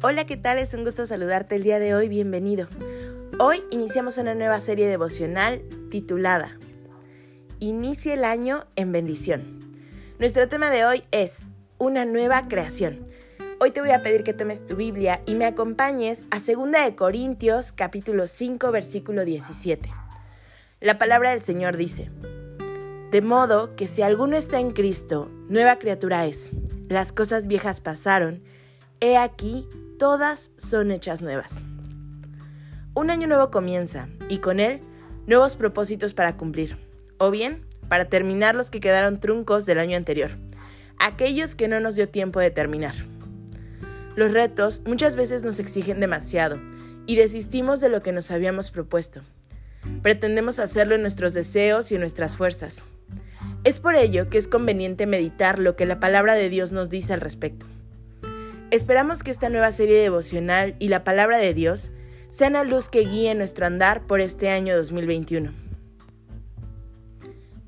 Hola, ¿qué tal? Es un gusto saludarte el día de hoy, bienvenido. Hoy iniciamos una nueva serie devocional titulada Inicie el año en bendición. Nuestro tema de hoy es una nueva creación. Hoy te voy a pedir que tomes tu Biblia y me acompañes a 2 de Corintios capítulo 5 versículo 17. La palabra del Señor dice: De modo que si alguno está en Cristo, nueva criatura es. Las cosas viejas pasaron, he aquí todas son hechas nuevas. Un año nuevo comienza y con él nuevos propósitos para cumplir, o bien para terminar los que quedaron truncos del año anterior, aquellos que no nos dio tiempo de terminar. Los retos muchas veces nos exigen demasiado y desistimos de lo que nos habíamos propuesto. Pretendemos hacerlo en nuestros deseos y en nuestras fuerzas. Es por ello que es conveniente meditar lo que la palabra de Dios nos dice al respecto. Esperamos que esta nueva serie devocional y la palabra de Dios sean la luz que guíe nuestro andar por este año 2021.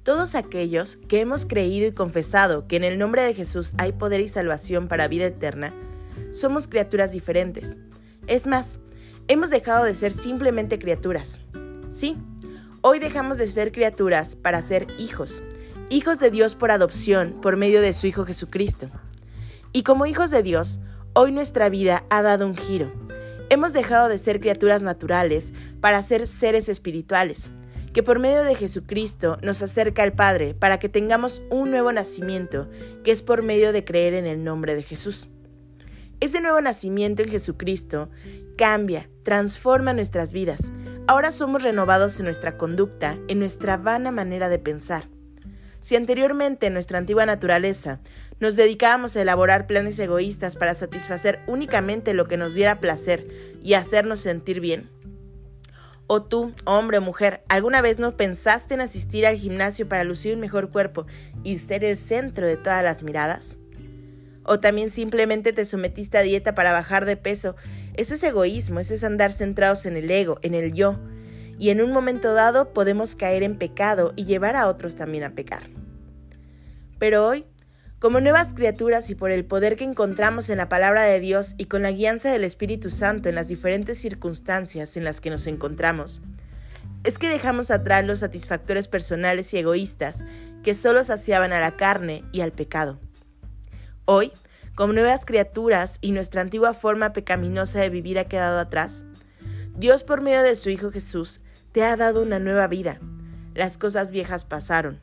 Todos aquellos que hemos creído y confesado que en el nombre de Jesús hay poder y salvación para vida eterna, somos criaturas diferentes. Es más, hemos dejado de ser simplemente criaturas. Sí, hoy dejamos de ser criaturas para ser hijos, hijos de Dios por adopción por medio de su Hijo Jesucristo. Y como hijos de Dios, Hoy nuestra vida ha dado un giro. Hemos dejado de ser criaturas naturales para ser seres espirituales, que por medio de Jesucristo nos acerca al Padre para que tengamos un nuevo nacimiento, que es por medio de creer en el nombre de Jesús. Ese nuevo nacimiento en Jesucristo cambia, transforma nuestras vidas. Ahora somos renovados en nuestra conducta, en nuestra vana manera de pensar. Si anteriormente en nuestra antigua naturaleza nos dedicábamos a elaborar planes egoístas para satisfacer únicamente lo que nos diera placer y hacernos sentir bien, o tú, hombre o mujer, ¿alguna vez no pensaste en asistir al gimnasio para lucir un mejor cuerpo y ser el centro de todas las miradas? ¿O también simplemente te sometiste a dieta para bajar de peso? Eso es egoísmo, eso es andar centrados en el ego, en el yo, y en un momento dado podemos caer en pecado y llevar a otros también a pecar. Pero hoy, como nuevas criaturas y por el poder que encontramos en la palabra de Dios y con la guianza del Espíritu Santo en las diferentes circunstancias en las que nos encontramos, es que dejamos atrás los satisfactores personales y egoístas que solo saciaban a la carne y al pecado. Hoy, como nuevas criaturas y nuestra antigua forma pecaminosa de vivir ha quedado atrás, Dios por medio de su Hijo Jesús te ha dado una nueva vida. Las cosas viejas pasaron.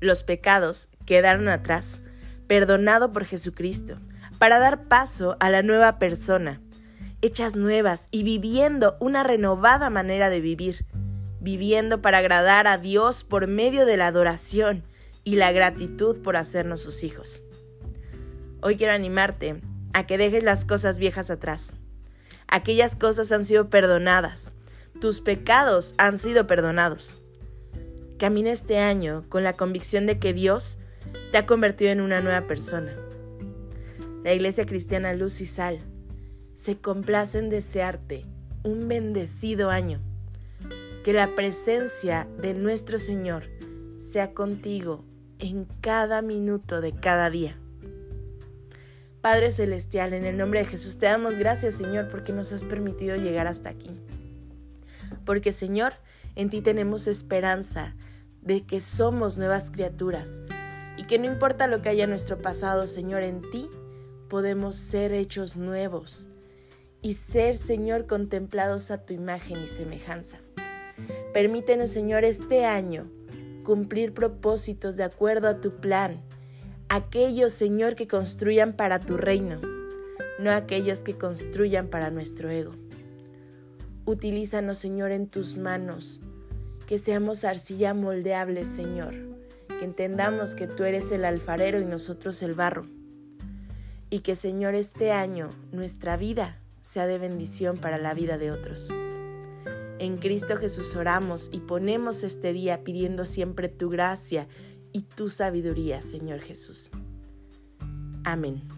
Los pecados quedaron atrás, perdonado por Jesucristo, para dar paso a la nueva persona, hechas nuevas y viviendo una renovada manera de vivir, viviendo para agradar a Dios por medio de la adoración y la gratitud por hacernos sus hijos. Hoy quiero animarte a que dejes las cosas viejas atrás. Aquellas cosas han sido perdonadas tus pecados han sido perdonados. Camina este año con la convicción de que Dios te ha convertido en una nueva persona. La Iglesia Cristiana Luz y Sal se complace en desearte un bendecido año. Que la presencia de nuestro Señor sea contigo en cada minuto de cada día. Padre Celestial, en el nombre de Jesús te damos gracias, Señor, porque nos has permitido llegar hasta aquí porque Señor, en ti tenemos esperanza de que somos nuevas criaturas y que no importa lo que haya en nuestro pasado, Señor, en ti podemos ser hechos nuevos y ser, Señor, contemplados a tu imagen y semejanza. Permítenos, Señor, este año cumplir propósitos de acuerdo a tu plan, aquellos, Señor, que construyan para tu reino, no aquellos que construyan para nuestro ego. Utilízanos, Señor, en tus manos. Que seamos arcilla moldeable, Señor. Que entendamos que tú eres el alfarero y nosotros el barro. Y que, Señor, este año nuestra vida sea de bendición para la vida de otros. En Cristo Jesús oramos y ponemos este día pidiendo siempre tu gracia y tu sabiduría, Señor Jesús. Amén.